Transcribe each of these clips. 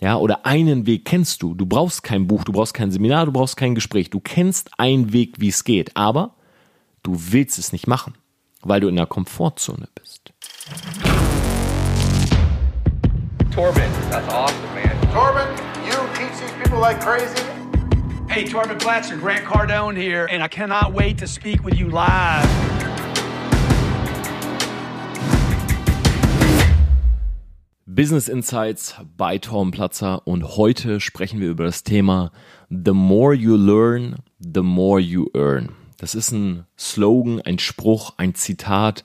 Ja, oder einen Weg kennst du. Du brauchst kein Buch, du brauchst kein Seminar, du brauchst kein Gespräch. Du kennst einen Weg, wie es geht, aber du willst es nicht machen, weil du in der Komfortzone bist. Torben, that's awesome, man. Torben, you teach these people like crazy? Hey, Torben Platzer, Grant Cardone here, and I cannot wait to speak with you live. Business Insights bei Tom Platzer und heute sprechen wir über das Thema The more you learn, the more you earn. Das ist ein Slogan, ein Spruch, ein Zitat,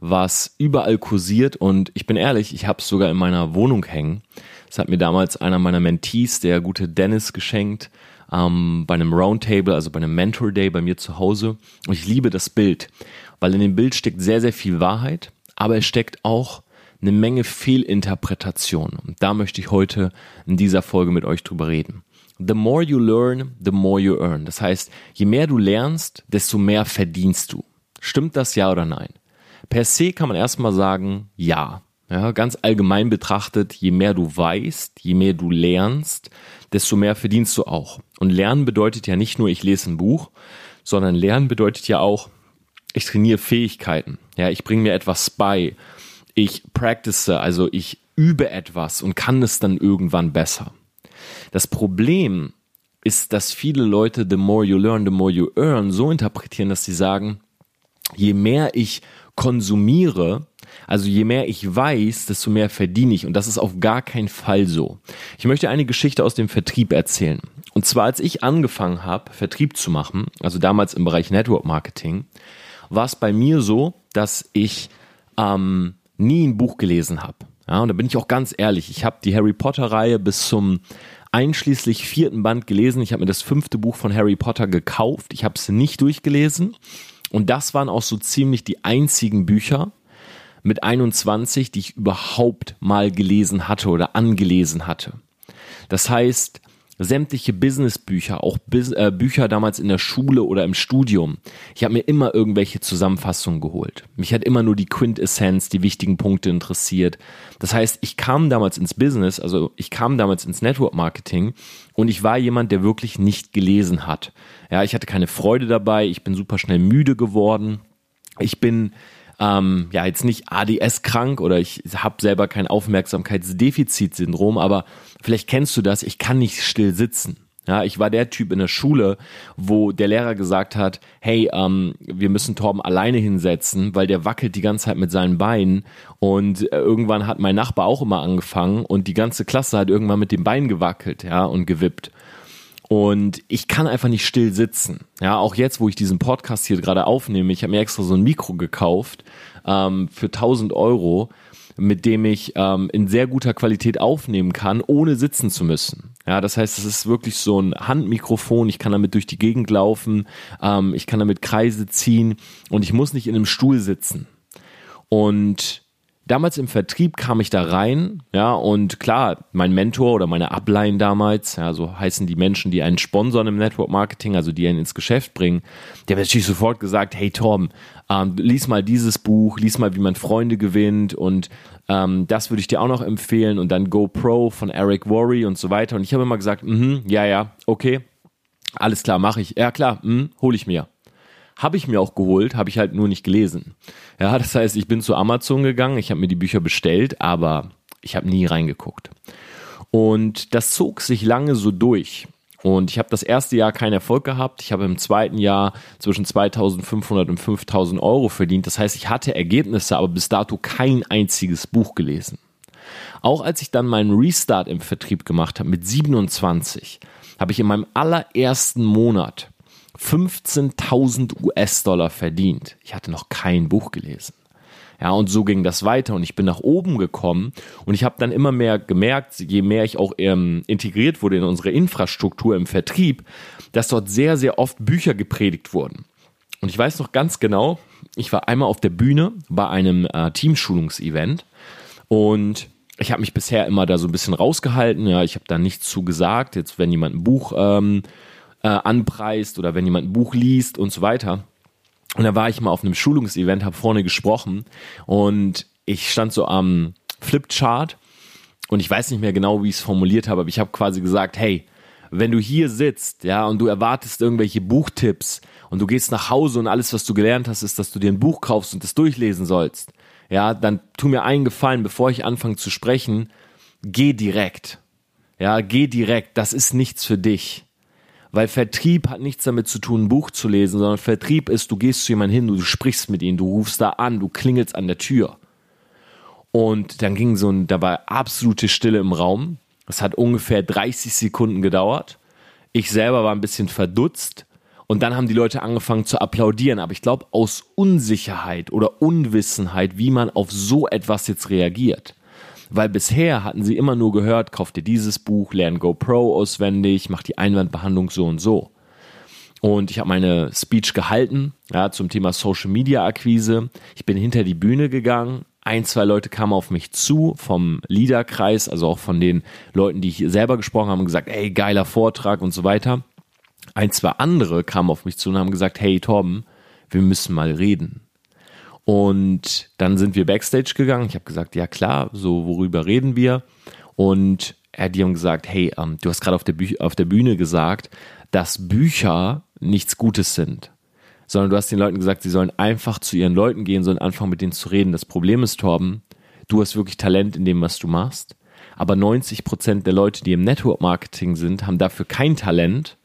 was überall kursiert und ich bin ehrlich, ich habe es sogar in meiner Wohnung hängen. Das hat mir damals einer meiner Mentees, der gute Dennis, geschenkt ähm, bei einem Roundtable, also bei einem Mentor Day bei mir zu Hause. Und ich liebe das Bild, weil in dem Bild steckt sehr, sehr viel Wahrheit, aber es steckt auch eine Menge Fehlinterpretation. Und da möchte ich heute in dieser Folge mit euch drüber reden. The more you learn, the more you earn. Das heißt, je mehr du lernst, desto mehr verdienst du. Stimmt das ja oder nein? Per se kann man erstmal sagen, ja. Ja, ganz allgemein betrachtet, je mehr du weißt, je mehr du lernst, desto mehr verdienst du auch. Und Lernen bedeutet ja nicht nur, ich lese ein Buch, sondern Lernen bedeutet ja auch, ich trainiere Fähigkeiten. Ja, ich bringe mir etwas bei ich practice, also ich übe etwas und kann es dann irgendwann besser. Das Problem ist, dass viele Leute the more you learn, the more you earn so interpretieren, dass sie sagen, je mehr ich konsumiere, also je mehr ich weiß, desto mehr verdiene ich. Und das ist auf gar keinen Fall so. Ich möchte eine Geschichte aus dem Vertrieb erzählen. Und zwar, als ich angefangen habe, Vertrieb zu machen, also damals im Bereich Network Marketing, war es bei mir so, dass ich ähm, nie ein Buch gelesen habe. Ja, und da bin ich auch ganz ehrlich, ich habe die Harry Potter-Reihe bis zum einschließlich vierten Band gelesen. Ich habe mir das fünfte Buch von Harry Potter gekauft. Ich habe es nicht durchgelesen. Und das waren auch so ziemlich die einzigen Bücher mit 21, die ich überhaupt mal gelesen hatte oder angelesen hatte. Das heißt, sämtliche Businessbücher, auch Bus äh, Bücher damals in der Schule oder im Studium. Ich habe mir immer irgendwelche Zusammenfassungen geholt. Mich hat immer nur die Quintessenz, die wichtigen Punkte interessiert. Das heißt, ich kam damals ins Business, also ich kam damals ins Network Marketing und ich war jemand, der wirklich nicht gelesen hat. Ja, ich hatte keine Freude dabei, ich bin super schnell müde geworden. Ich bin ähm, ja jetzt nicht ADS krank oder ich habe selber kein Aufmerksamkeitsdefizitsyndrom, aber vielleicht kennst du das, ich kann nicht still sitzen. Ja, ich war der Typ in der Schule, wo der Lehrer gesagt hat, hey, ähm, wir müssen Torben alleine hinsetzen, weil der wackelt die ganze Zeit mit seinen Beinen und äh, irgendwann hat mein Nachbar auch immer angefangen und die ganze Klasse hat irgendwann mit dem Bein gewackelt, ja, und gewippt. Und ich kann einfach nicht still sitzen. Ja, auch jetzt, wo ich diesen Podcast hier gerade aufnehme, ich habe mir extra so ein Mikro gekauft ähm, für 1000 Euro, mit dem ich ähm, in sehr guter Qualität aufnehmen kann, ohne sitzen zu müssen. Ja, das heißt, es ist wirklich so ein Handmikrofon. Ich kann damit durch die Gegend laufen, ähm, ich kann damit Kreise ziehen und ich muss nicht in einem Stuhl sitzen. Und damals im Vertrieb kam ich da rein, ja, und klar, mein Mentor oder meine Upline damals, ja, so heißen die Menschen, die einen sponsern im Network Marketing, also die einen ins Geschäft bringen, der hat natürlich sofort gesagt, hey Tom, ähm, lies mal dieses Buch, lies mal, wie man Freunde gewinnt und ähm, das würde ich dir auch noch empfehlen und dann GoPro von Eric Worry und so weiter. Und ich habe immer gesagt, mhm, ja, ja, okay, alles klar, mache ich. Ja, klar, mhm, hole ich mir. Habe ich mir auch geholt, habe ich halt nur nicht gelesen. Ja, das heißt, ich bin zu Amazon gegangen, ich habe mir die Bücher bestellt, aber ich habe nie reingeguckt. Und das zog sich lange so durch. Und ich habe das erste Jahr keinen Erfolg gehabt. Ich habe im zweiten Jahr zwischen 2500 und 5000 Euro verdient. Das heißt, ich hatte Ergebnisse, aber bis dato kein einziges Buch gelesen. Auch als ich dann meinen Restart im Vertrieb gemacht habe mit 27, habe ich in meinem allerersten Monat 15.000 US-Dollar verdient. Ich hatte noch kein Buch gelesen. Ja, und so ging das weiter und ich bin nach oben gekommen und ich habe dann immer mehr gemerkt, je mehr ich auch ähm, integriert wurde in unsere Infrastruktur im Vertrieb, dass dort sehr, sehr oft Bücher gepredigt wurden. Und ich weiß noch ganz genau, ich war einmal auf der Bühne bei einem äh, Teamschulungsevent und ich habe mich bisher immer da so ein bisschen rausgehalten. Ja, ich habe da nichts zu gesagt. Jetzt, wenn jemand ein Buch ähm, äh, anpreist oder wenn jemand ein Buch liest und so weiter. Und da war ich mal auf einem Schulungsevent, habe vorne gesprochen und ich stand so am Flipchart Und ich weiß nicht mehr genau, wie ich es formuliert habe, aber ich habe quasi gesagt, hey, wenn du hier sitzt, ja, und du erwartest irgendwelche Buchtipps und du gehst nach Hause und alles, was du gelernt hast, ist, dass du dir ein Buch kaufst und das durchlesen sollst, ja, dann tu mir einen Gefallen, bevor ich anfange zu sprechen, geh direkt. Ja, geh direkt. Das ist nichts für dich. Weil Vertrieb hat nichts damit zu tun, ein Buch zu lesen, sondern Vertrieb ist, du gehst zu jemandem hin, du sprichst mit ihm, du rufst da an, du klingelst an der Tür. Und dann ging so ein, da war absolute Stille im Raum. Es hat ungefähr 30 Sekunden gedauert. Ich selber war ein bisschen verdutzt. Und dann haben die Leute angefangen zu applaudieren. Aber ich glaube, aus Unsicherheit oder Unwissenheit, wie man auf so etwas jetzt reagiert. Weil bisher hatten sie immer nur gehört, kauf dir dieses Buch, lern GoPro auswendig, mach die Einwandbehandlung so und so. Und ich habe meine Speech gehalten, ja, zum Thema Social Media Akquise. Ich bin hinter die Bühne gegangen, ein, zwei Leute kamen auf mich zu vom Leaderkreis, also auch von den Leuten, die ich selber gesprochen habe und gesagt, ey, geiler Vortrag und so weiter. Ein, zwei andere kamen auf mich zu und haben gesagt, hey Torben, wir müssen mal reden. Und dann sind wir backstage gegangen. Ich habe gesagt, ja klar, so worüber reden wir? Und er die haben gesagt, hey, ähm, du hast gerade auf, der auf der Bühne gesagt, dass Bücher nichts Gutes sind sondern du hast den Leuten gesagt, sie sollen einfach zu ihren Leuten gehen, sollen anfangen mit denen zu reden. Das Problem ist, Torben, du hast wirklich Talent in dem, was du machst, aber 90 Prozent der Leute, die im Network Marketing sind, haben dafür kein Talent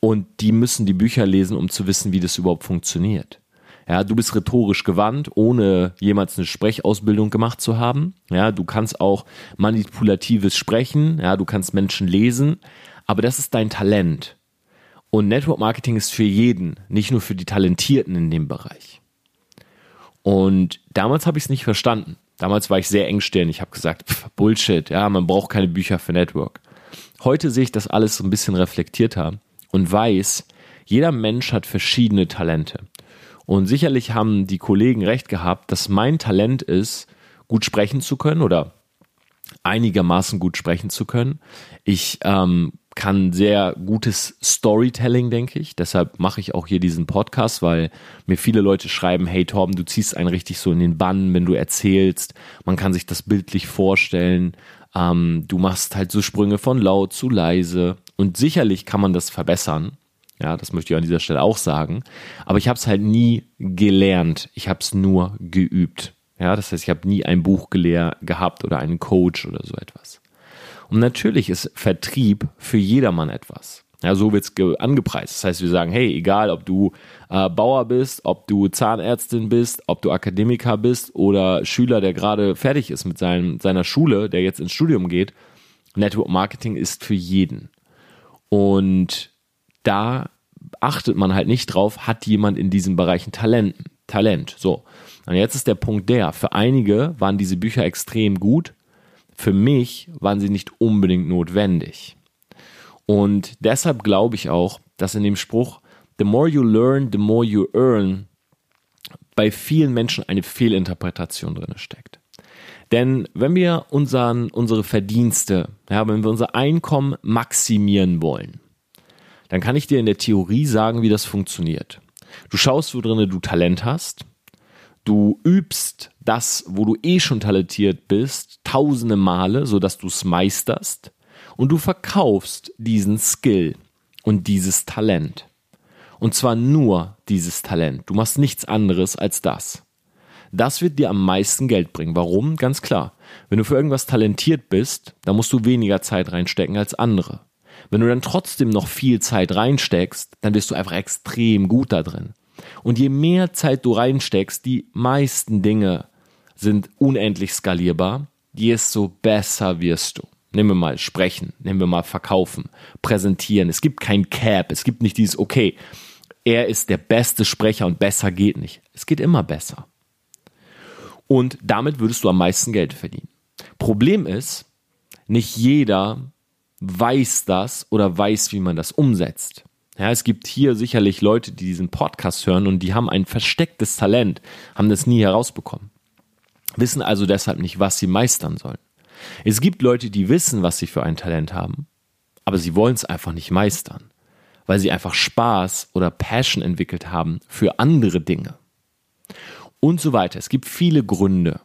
und die müssen die Bücher lesen, um zu wissen, wie das überhaupt funktioniert. Ja, du bist rhetorisch gewandt, ohne jemals eine Sprechausbildung gemacht zu haben. Ja, du kannst auch manipulatives Sprechen. Ja, du kannst Menschen lesen. Aber das ist dein Talent. Und Network Marketing ist für jeden, nicht nur für die Talentierten in dem Bereich. Und damals habe ich es nicht verstanden. Damals war ich sehr engstirnig. Ich habe gesagt, pff, Bullshit, ja, man braucht keine Bücher für Network. Heute sehe ich das alles so ein bisschen reflektierter und weiß, jeder Mensch hat verschiedene Talente. Und sicherlich haben die Kollegen recht gehabt, dass mein Talent ist, gut sprechen zu können oder einigermaßen gut sprechen zu können. Ich ähm, kann sehr gutes Storytelling, denke ich. Deshalb mache ich auch hier diesen Podcast, weil mir viele Leute schreiben, hey Torben, du ziehst einen richtig so in den Bann, wenn du erzählst. Man kann sich das bildlich vorstellen. Ähm, du machst halt so Sprünge von laut zu leise. Und sicherlich kann man das verbessern. Ja, das möchte ich an dieser Stelle auch sagen. Aber ich habe es halt nie gelernt. Ich habe es nur geübt. Ja, das heißt, ich habe nie ein Buch gehabt oder einen Coach oder so etwas. Und natürlich ist Vertrieb für jedermann etwas. Ja, so wird's angepreist. Das heißt, wir sagen, hey, egal ob du äh, Bauer bist, ob du Zahnärztin bist, ob du Akademiker bist oder Schüler, der gerade fertig ist mit seinem, seiner Schule, der jetzt ins Studium geht, Network Marketing ist für jeden. Und da achtet man halt nicht drauf, hat jemand in diesen Bereichen Talent. Talent. So. Und jetzt ist der Punkt der, für einige waren diese Bücher extrem gut, für mich waren sie nicht unbedingt notwendig. Und deshalb glaube ich auch, dass in dem Spruch, the more you learn, the more you earn, bei vielen Menschen eine Fehlinterpretation drin steckt. Denn wenn wir unseren, unsere Verdienste, ja, wenn wir unser Einkommen maximieren wollen, dann kann ich dir in der Theorie sagen, wie das funktioniert. Du schaust, wo drinne du Talent hast, du übst das, wo du eh schon talentiert bist, tausende Male, sodass du es meisterst und du verkaufst diesen Skill und dieses Talent. Und zwar nur dieses Talent. Du machst nichts anderes als das. Das wird dir am meisten Geld bringen. Warum? Ganz klar. Wenn du für irgendwas talentiert bist, dann musst du weniger Zeit reinstecken als andere. Wenn du dann trotzdem noch viel Zeit reinsteckst, dann bist du einfach extrem gut da drin. Und je mehr Zeit du reinsteckst, die meisten Dinge sind unendlich skalierbar, desto besser wirst du. Nehmen wir mal sprechen, nehmen wir mal verkaufen, präsentieren. Es gibt kein Cap, es gibt nicht dieses, okay, er ist der beste Sprecher und besser geht nicht. Es geht immer besser. Und damit würdest du am meisten Geld verdienen. Problem ist, nicht jeder weiß das oder weiß, wie man das umsetzt. Ja, es gibt hier sicherlich Leute, die diesen Podcast hören und die haben ein verstecktes Talent, haben das nie herausbekommen wissen also deshalb nicht, was sie meistern sollen. Es gibt Leute, die wissen, was sie für ein Talent haben, aber sie wollen es einfach nicht meistern, weil sie einfach Spaß oder Passion entwickelt haben für andere Dinge. Und so weiter. Es gibt viele Gründe,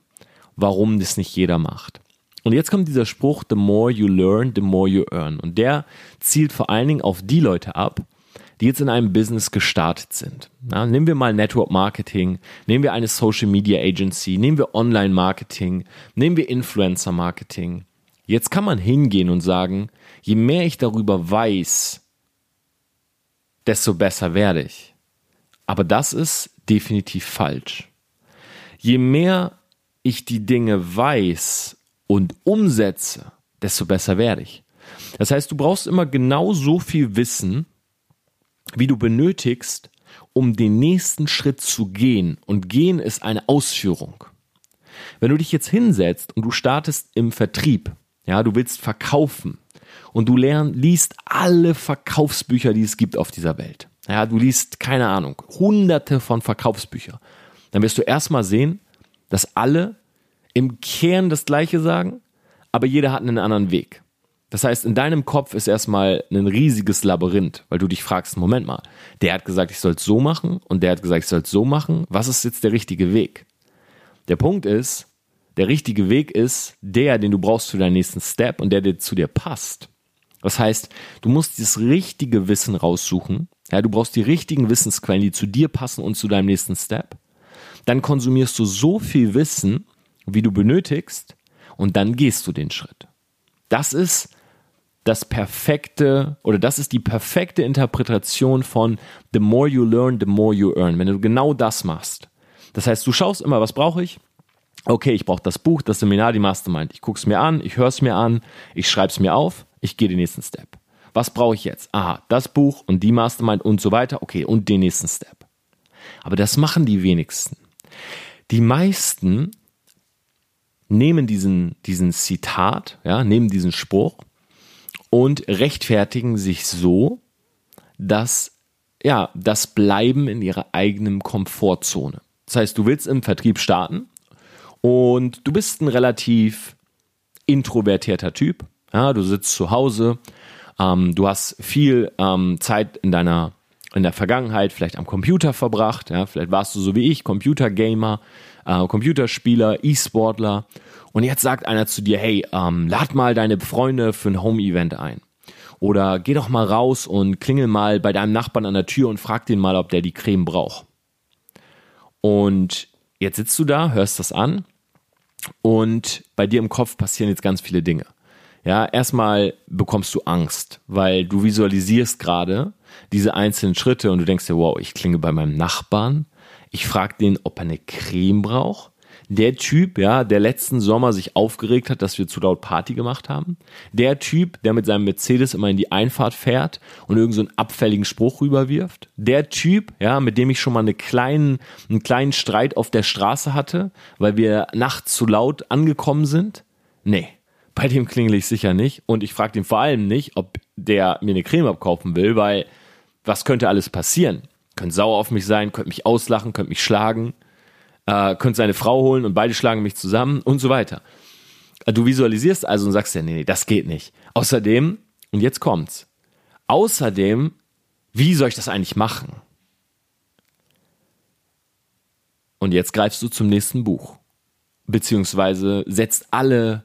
warum das nicht jeder macht. Und jetzt kommt dieser Spruch, the more you learn, the more you earn. Und der zielt vor allen Dingen auf die Leute ab, die jetzt in einem Business gestartet sind. Ja, nehmen wir mal Network Marketing, nehmen wir eine Social Media Agency, nehmen wir Online Marketing, nehmen wir Influencer Marketing. Jetzt kann man hingehen und sagen, je mehr ich darüber weiß, desto besser werde ich. Aber das ist definitiv falsch. Je mehr ich die Dinge weiß und umsetze, desto besser werde ich. Das heißt, du brauchst immer genau so viel Wissen, wie du benötigst, um den nächsten Schritt zu gehen. Und gehen ist eine Ausführung. Wenn du dich jetzt hinsetzt und du startest im Vertrieb, ja, du willst verkaufen und du lernst, liest alle Verkaufsbücher, die es gibt auf dieser Welt. Ja, du liest, keine Ahnung, hunderte von Verkaufsbüchern. Dann wirst du erstmal sehen, dass alle im Kern das Gleiche sagen, aber jeder hat einen anderen Weg. Das heißt, in deinem Kopf ist erstmal ein riesiges Labyrinth, weil du dich fragst, Moment mal, der hat gesagt, ich soll es so machen und der hat gesagt, ich soll es so machen. Was ist jetzt der richtige Weg? Der Punkt ist, der richtige Weg ist der, den du brauchst für deinen nächsten Step und der, der zu dir passt. Das heißt, du musst das richtige Wissen raussuchen. Ja, du brauchst die richtigen Wissensquellen, die zu dir passen und zu deinem nächsten Step. Dann konsumierst du so viel Wissen, wie du benötigst, und dann gehst du den Schritt. Das ist das perfekte oder das ist die perfekte Interpretation von the more you learn, the more you earn. Wenn du genau das machst. Das heißt, du schaust immer, was brauche ich? Okay, ich brauche das Buch, das Seminar, die Mastermind. Ich gucke es mir an, ich höre es mir an, ich schreibe es mir auf, ich gehe den nächsten Step. Was brauche ich jetzt? Aha, das Buch und die Mastermind und so weiter. Okay, und den nächsten Step. Aber das machen die wenigsten. Die meisten nehmen diesen, diesen Zitat, ja, nehmen diesen Spruch und rechtfertigen sich so, dass ja, das Bleiben in ihrer eigenen Komfortzone. Das heißt, du willst im Vertrieb starten und du bist ein relativ introvertierter Typ. Ja, du sitzt zu Hause, ähm, du hast viel ähm, Zeit in deiner in der Vergangenheit vielleicht am Computer verbracht. Ja, vielleicht warst du so wie ich Computergamer, äh, Computerspieler, E-Sportler und jetzt sagt einer zu dir, hey, ähm, lad mal deine Freunde für ein Home-Event ein. Oder geh doch mal raus und klingel mal bei deinem Nachbarn an der Tür und frag den mal, ob der die Creme braucht. Und jetzt sitzt du da, hörst das an und bei dir im Kopf passieren jetzt ganz viele Dinge. Ja, erstmal bekommst du Angst, weil du visualisierst gerade diese einzelnen Schritte und du denkst dir, wow, ich klinge bei meinem Nachbarn, ich frage den, ob er eine Creme braucht der Typ, ja, der letzten Sommer sich aufgeregt hat, dass wir zu laut Party gemacht haben. Der Typ, der mit seinem Mercedes immer in die Einfahrt fährt und irgendeinen so abfälligen Spruch rüberwirft. Der Typ, ja, mit dem ich schon mal eine kleinen, einen kleinen Streit auf der Straße hatte, weil wir nachts zu laut angekommen sind. Nee, bei dem klingel ich sicher nicht. Und ich frage den vor allem nicht, ob der mir eine Creme abkaufen will, weil was könnte alles passieren? Könnte sauer auf mich sein, könnte mich auslachen, könnte mich schlagen äh, könnte seine Frau holen und beide schlagen mich zusammen und so weiter. Äh, du visualisierst also und sagst ja, nee, nee, das geht nicht. Außerdem, und jetzt kommt's, außerdem, wie soll ich das eigentlich machen? Und jetzt greifst du zum nächsten Buch. Beziehungsweise setzt alle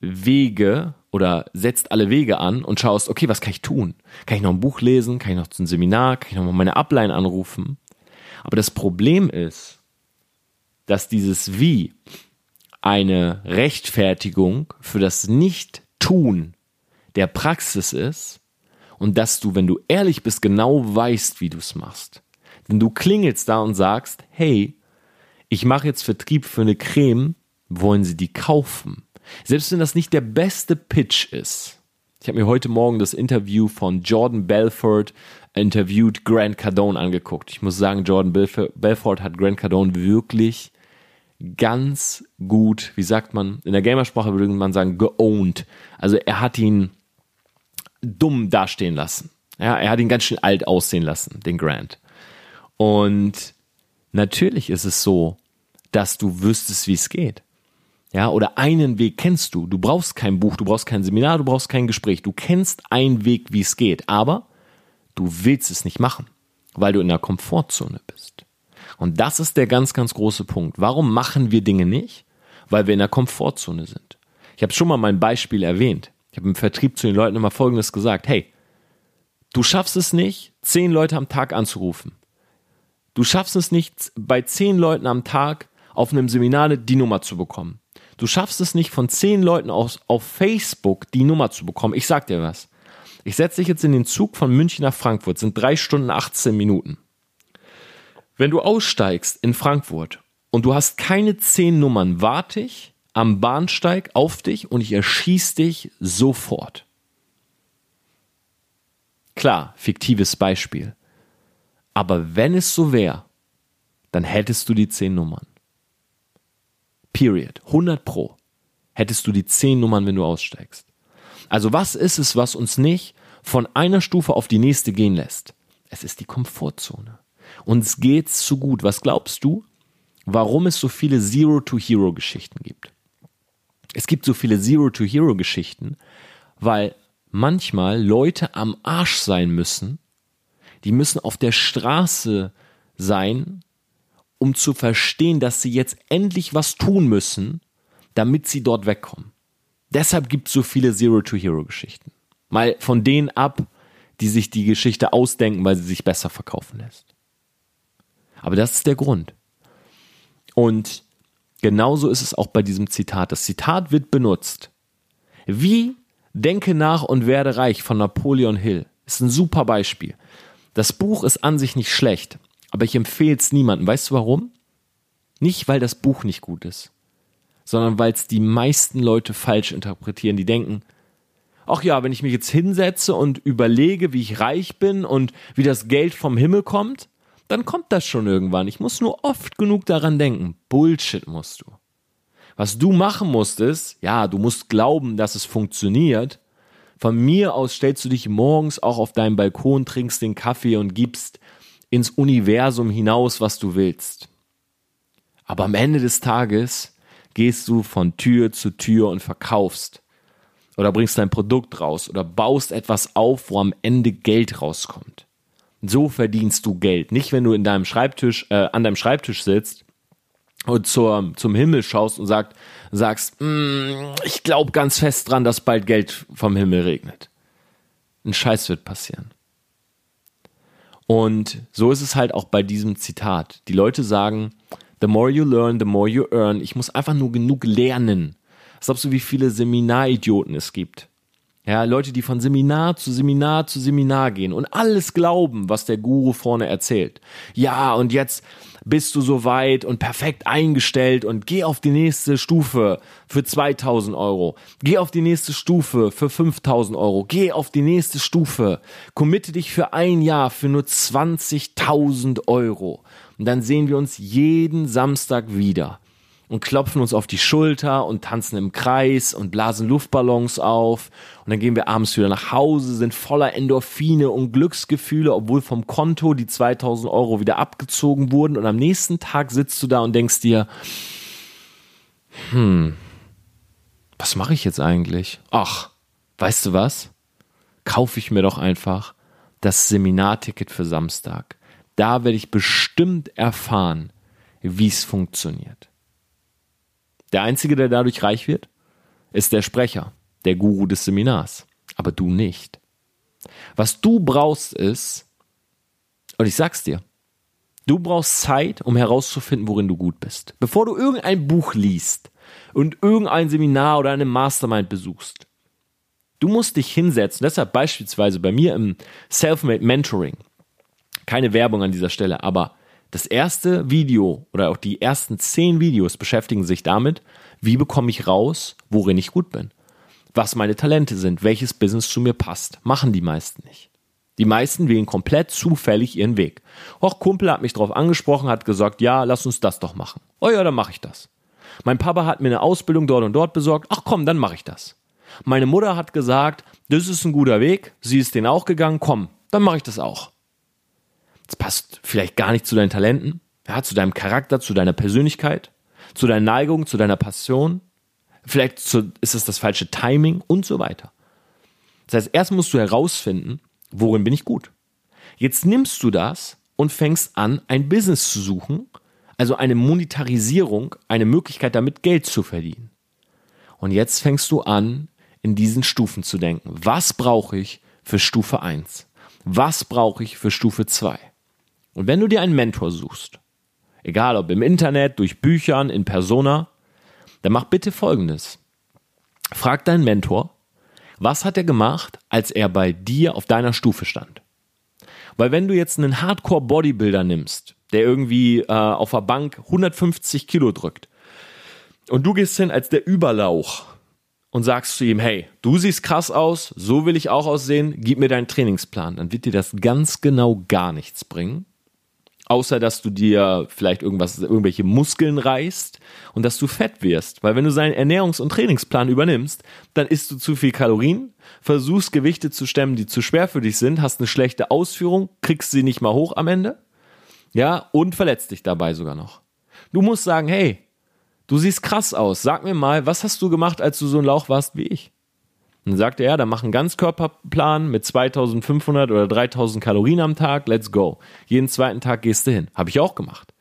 Wege oder setzt alle Wege an und schaust, okay, was kann ich tun? Kann ich noch ein Buch lesen? Kann ich noch zum Seminar? Kann ich noch mal meine Ablein anrufen? Aber das Problem ist, dass dieses Wie eine Rechtfertigung für das Nicht-Tun der Praxis ist und dass du, wenn du ehrlich bist, genau weißt, wie du es machst. Denn du klingelst da und sagst, hey, ich mache jetzt Vertrieb für eine Creme, wollen Sie die kaufen? Selbst wenn das nicht der beste Pitch ist. Ich habe mir heute Morgen das Interview von Jordan Belfort interviewt Grant Cardone angeguckt. Ich muss sagen, Jordan Belfort hat Grant Cardone wirklich ganz gut, wie sagt man, in der Gamersprache würde man sagen, geowned. Also er hat ihn dumm dastehen lassen. Ja, er hat ihn ganz schön alt aussehen lassen, den Grant. Und natürlich ist es so, dass du wüsstest, wie es geht. Ja, oder einen Weg kennst du. Du brauchst kein Buch, du brauchst kein Seminar, du brauchst kein Gespräch. Du kennst einen Weg, wie es geht, aber du willst es nicht machen, weil du in der Komfortzone bist. Und das ist der ganz, ganz große Punkt. Warum machen wir Dinge nicht? Weil wir in der Komfortzone sind. Ich habe schon mal mein Beispiel erwähnt. Ich habe im Vertrieb zu den Leuten immer Folgendes gesagt. Hey, du schaffst es nicht, zehn Leute am Tag anzurufen. Du schaffst es nicht, bei zehn Leuten am Tag auf einem Seminar die Nummer zu bekommen. Du schaffst es nicht, von zehn Leuten aus, auf Facebook die Nummer zu bekommen. Ich sag dir was. Ich setze dich jetzt in den Zug von München nach Frankfurt, sind drei Stunden 18 Minuten. Wenn du aussteigst in Frankfurt und du hast keine zehn Nummern, warte ich am Bahnsteig auf dich und ich erschieß dich sofort. Klar, fiktives Beispiel. Aber wenn es so wäre, dann hättest du die zehn Nummern. Period. 100 Pro. Hättest du die zehn Nummern, wenn du aussteigst. Also was ist es, was uns nicht von einer Stufe auf die nächste gehen lässt? Es ist die Komfortzone. Uns geht's zu gut. Was glaubst du, warum es so viele Zero-to-Hero-Geschichten gibt? Es gibt so viele Zero-to-Hero-Geschichten, weil manchmal Leute am Arsch sein müssen, die müssen auf der Straße sein, um zu verstehen, dass sie jetzt endlich was tun müssen, damit sie dort wegkommen. Deshalb gibt es so viele Zero-to-Hero-Geschichten. Mal von denen ab, die sich die Geschichte ausdenken, weil sie sich besser verkaufen lässt. Aber das ist der Grund. Und genauso ist es auch bei diesem Zitat. Das Zitat wird benutzt. Wie Denke nach und werde reich von Napoleon Hill. Ist ein super Beispiel. Das Buch ist an sich nicht schlecht, aber ich empfehle es niemandem. Weißt du warum? Nicht, weil das Buch nicht gut ist, sondern weil es die meisten Leute falsch interpretieren. Die denken, ach ja, wenn ich mich jetzt hinsetze und überlege, wie ich reich bin und wie das Geld vom Himmel kommt, dann kommt das schon irgendwann. Ich muss nur oft genug daran denken. Bullshit musst du. Was du machen musst ist, ja, du musst glauben, dass es funktioniert, von mir aus stellst du dich morgens auch auf deinen Balkon, trinkst den Kaffee und gibst ins Universum hinaus, was du willst. Aber am Ende des Tages gehst du von Tür zu Tür und verkaufst oder bringst dein Produkt raus oder baust etwas auf, wo am Ende Geld rauskommt. So verdienst du Geld. Nicht, wenn du in deinem Schreibtisch, äh, an deinem Schreibtisch sitzt und zur, zum Himmel schaust und sagt, sagst, mm, ich glaube ganz fest dran, dass bald Geld vom Himmel regnet. Ein Scheiß wird passieren. Und so ist es halt auch bei diesem Zitat. Die Leute sagen, the more you learn, the more you earn. Ich muss einfach nur genug lernen. Was glaubst du, wie viele Seminaridioten es gibt? Ja, Leute, die von Seminar zu Seminar zu Seminar gehen und alles glauben, was der Guru vorne erzählt. Ja, und jetzt bist du soweit und perfekt eingestellt und geh auf die nächste Stufe für 2000 Euro. Geh auf die nächste Stufe für 5000 Euro. Geh auf die nächste Stufe. Committe dich für ein Jahr für nur 20.000 Euro. Und dann sehen wir uns jeden Samstag wieder und klopfen uns auf die Schulter und tanzen im Kreis und blasen Luftballons auf. Und dann gehen wir abends wieder nach Hause, sind voller Endorphine und Glücksgefühle, obwohl vom Konto die 2000 Euro wieder abgezogen wurden. Und am nächsten Tag sitzt du da und denkst dir, hm, was mache ich jetzt eigentlich? Ach, weißt du was? Kaufe ich mir doch einfach das Seminarticket für Samstag. Da werde ich bestimmt erfahren, wie es funktioniert. Der Einzige, der dadurch reich wird, ist der Sprecher, der Guru des Seminars, aber du nicht. Was du brauchst ist, und ich sag's dir, du brauchst Zeit, um herauszufinden, worin du gut bist. Bevor du irgendein Buch liest und irgendein Seminar oder eine Mastermind besuchst, du musst dich hinsetzen. Deshalb beispielsweise bei mir im Selfmade Mentoring, keine Werbung an dieser Stelle, aber das erste Video oder auch die ersten zehn Videos beschäftigen sich damit, wie bekomme ich raus, worin ich gut bin. Was meine Talente sind, welches Business zu mir passt. Machen die meisten nicht. Die meisten wählen komplett zufällig ihren Weg. Och, Kumpel hat mich drauf angesprochen, hat gesagt, ja, lass uns das doch machen. Oh ja, dann mache ich das. Mein Papa hat mir eine Ausbildung dort und dort besorgt. Ach komm, dann mache ich das. Meine Mutter hat gesagt, das ist ein guter Weg. Sie ist den auch gegangen. Komm, dann mache ich das auch. Das passt vielleicht gar nicht zu deinen Talenten, ja, zu deinem Charakter, zu deiner Persönlichkeit, zu deiner Neigung, zu deiner Passion. Vielleicht zu, ist es das falsche Timing und so weiter. Das heißt, erst musst du herausfinden, worin bin ich gut. Jetzt nimmst du das und fängst an, ein Business zu suchen, also eine Monetarisierung, eine Möglichkeit damit Geld zu verdienen. Und jetzt fängst du an, in diesen Stufen zu denken. Was brauche ich für Stufe 1? Was brauche ich für Stufe 2? Und wenn du dir einen Mentor suchst, egal ob im Internet, durch Büchern, in Persona, dann mach bitte Folgendes. Frag deinen Mentor, was hat er gemacht, als er bei dir auf deiner Stufe stand? Weil wenn du jetzt einen Hardcore-Bodybuilder nimmst, der irgendwie äh, auf der Bank 150 Kilo drückt und du gehst hin als der Überlauch und sagst zu ihm, hey, du siehst krass aus, so will ich auch aussehen, gib mir deinen Trainingsplan, dann wird dir das ganz genau gar nichts bringen, außer dass du dir vielleicht irgendwas, irgendwelche Muskeln reißt und dass du fett wirst. Weil wenn du seinen Ernährungs- und Trainingsplan übernimmst, dann isst du zu viel Kalorien, versuchst Gewichte zu stemmen, die zu schwer für dich sind, hast eine schlechte Ausführung, kriegst sie nicht mal hoch am Ende, ja, und verletzt dich dabei sogar noch. Du musst sagen, hey, du siehst krass aus, sag mir mal, was hast du gemacht, als du so ein Lauch warst wie ich? Dann sagte er, dann mach einen Ganzkörperplan mit 2500 oder 3000 Kalorien am Tag, let's go. Jeden zweiten Tag gehst du hin. Habe ich auch gemacht.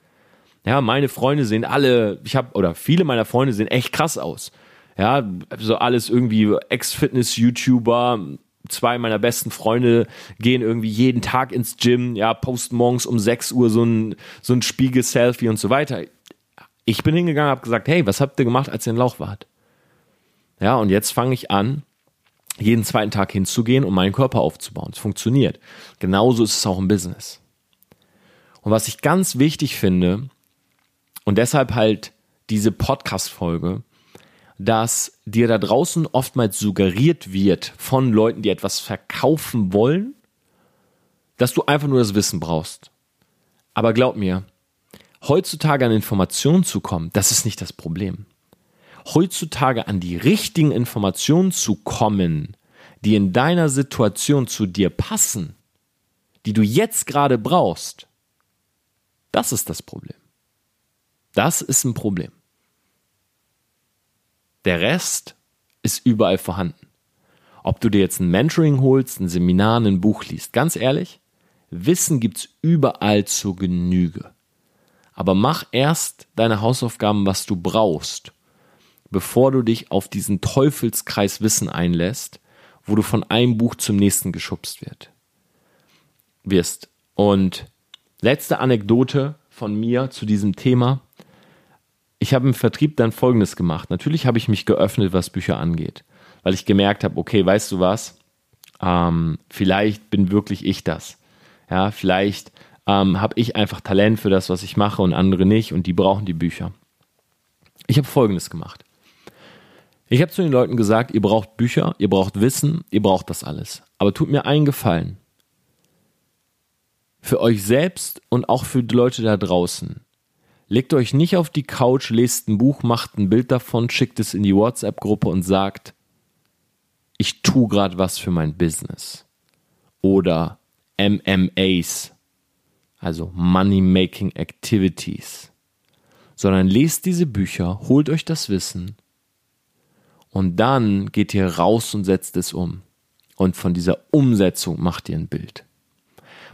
Ja, meine Freunde sehen alle, ich habe, oder viele meiner Freunde sehen echt krass aus. Ja, so alles irgendwie Ex-Fitness-YouTuber, zwei meiner besten Freunde gehen irgendwie jeden Tag ins Gym, ja, posten morgens um 6 Uhr so ein, so ein Spiegel-Selfie und so weiter. Ich bin hingegangen, habe gesagt, hey, was habt ihr gemacht, als ihr in Lauch wart? Ja, und jetzt fange ich an, jeden zweiten Tag hinzugehen, um meinen Körper aufzubauen. Es funktioniert. Genauso ist es auch im Business. Und was ich ganz wichtig finde, und deshalb halt diese Podcast-Folge, dass dir da draußen oftmals suggeriert wird von Leuten, die etwas verkaufen wollen, dass du einfach nur das Wissen brauchst. Aber glaub mir, heutzutage an Informationen zu kommen, das ist nicht das Problem heutzutage an die richtigen Informationen zu kommen, die in deiner Situation zu dir passen, die du jetzt gerade brauchst, das ist das Problem. Das ist ein Problem. Der Rest ist überall vorhanden. Ob du dir jetzt ein Mentoring holst, ein Seminar, ein Buch liest, ganz ehrlich, Wissen gibt es überall zur Genüge. Aber mach erst deine Hausaufgaben, was du brauchst, bevor du dich auf diesen Teufelskreis Wissen einlässt, wo du von einem Buch zum nächsten geschubst wird, wirst. Und letzte Anekdote von mir zu diesem Thema. Ich habe im Vertrieb dann Folgendes gemacht. Natürlich habe ich mich geöffnet, was Bücher angeht, weil ich gemerkt habe, okay, weißt du was? Ähm, vielleicht bin wirklich ich das. Ja, vielleicht ähm, habe ich einfach Talent für das, was ich mache und andere nicht und die brauchen die Bücher. Ich habe Folgendes gemacht. Ich habe zu den Leuten gesagt, ihr braucht Bücher, ihr braucht Wissen, ihr braucht das alles. Aber tut mir einen Gefallen. Für euch selbst und auch für die Leute da draußen. Legt euch nicht auf die Couch, lest ein Buch, macht ein Bild davon, schickt es in die WhatsApp-Gruppe und sagt, ich tue gerade was für mein Business. Oder MMAs, also Money Making Activities. Sondern lest diese Bücher, holt euch das Wissen und dann geht ihr raus und setzt es um. Und von dieser Umsetzung macht ihr ein Bild.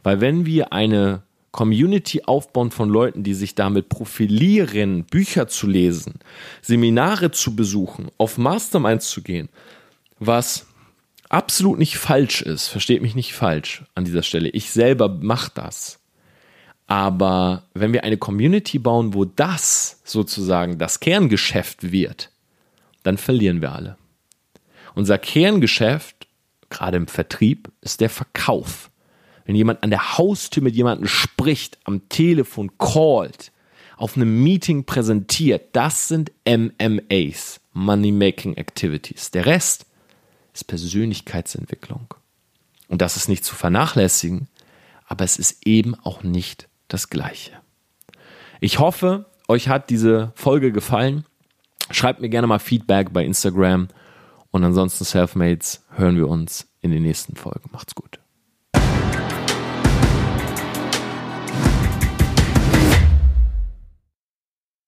Weil wenn wir eine Community aufbauen von Leuten, die sich damit profilieren, Bücher zu lesen, Seminare zu besuchen, auf Masterminds zu gehen, was absolut nicht falsch ist, versteht mich nicht falsch an dieser Stelle. Ich selber mache das. Aber wenn wir eine Community bauen, wo das sozusagen das Kerngeschäft wird, dann verlieren wir alle. Unser Kerngeschäft, gerade im Vertrieb, ist der Verkauf. Wenn jemand an der Haustür mit jemandem spricht, am Telefon callt, auf einem Meeting präsentiert, das sind MMAs, Money Making Activities. Der Rest ist Persönlichkeitsentwicklung. Und das ist nicht zu vernachlässigen, aber es ist eben auch nicht das Gleiche. Ich hoffe, euch hat diese Folge gefallen. Schreibt mir gerne mal Feedback bei Instagram. Und ansonsten Selfmates hören wir uns in den nächsten Folgen. Macht's gut.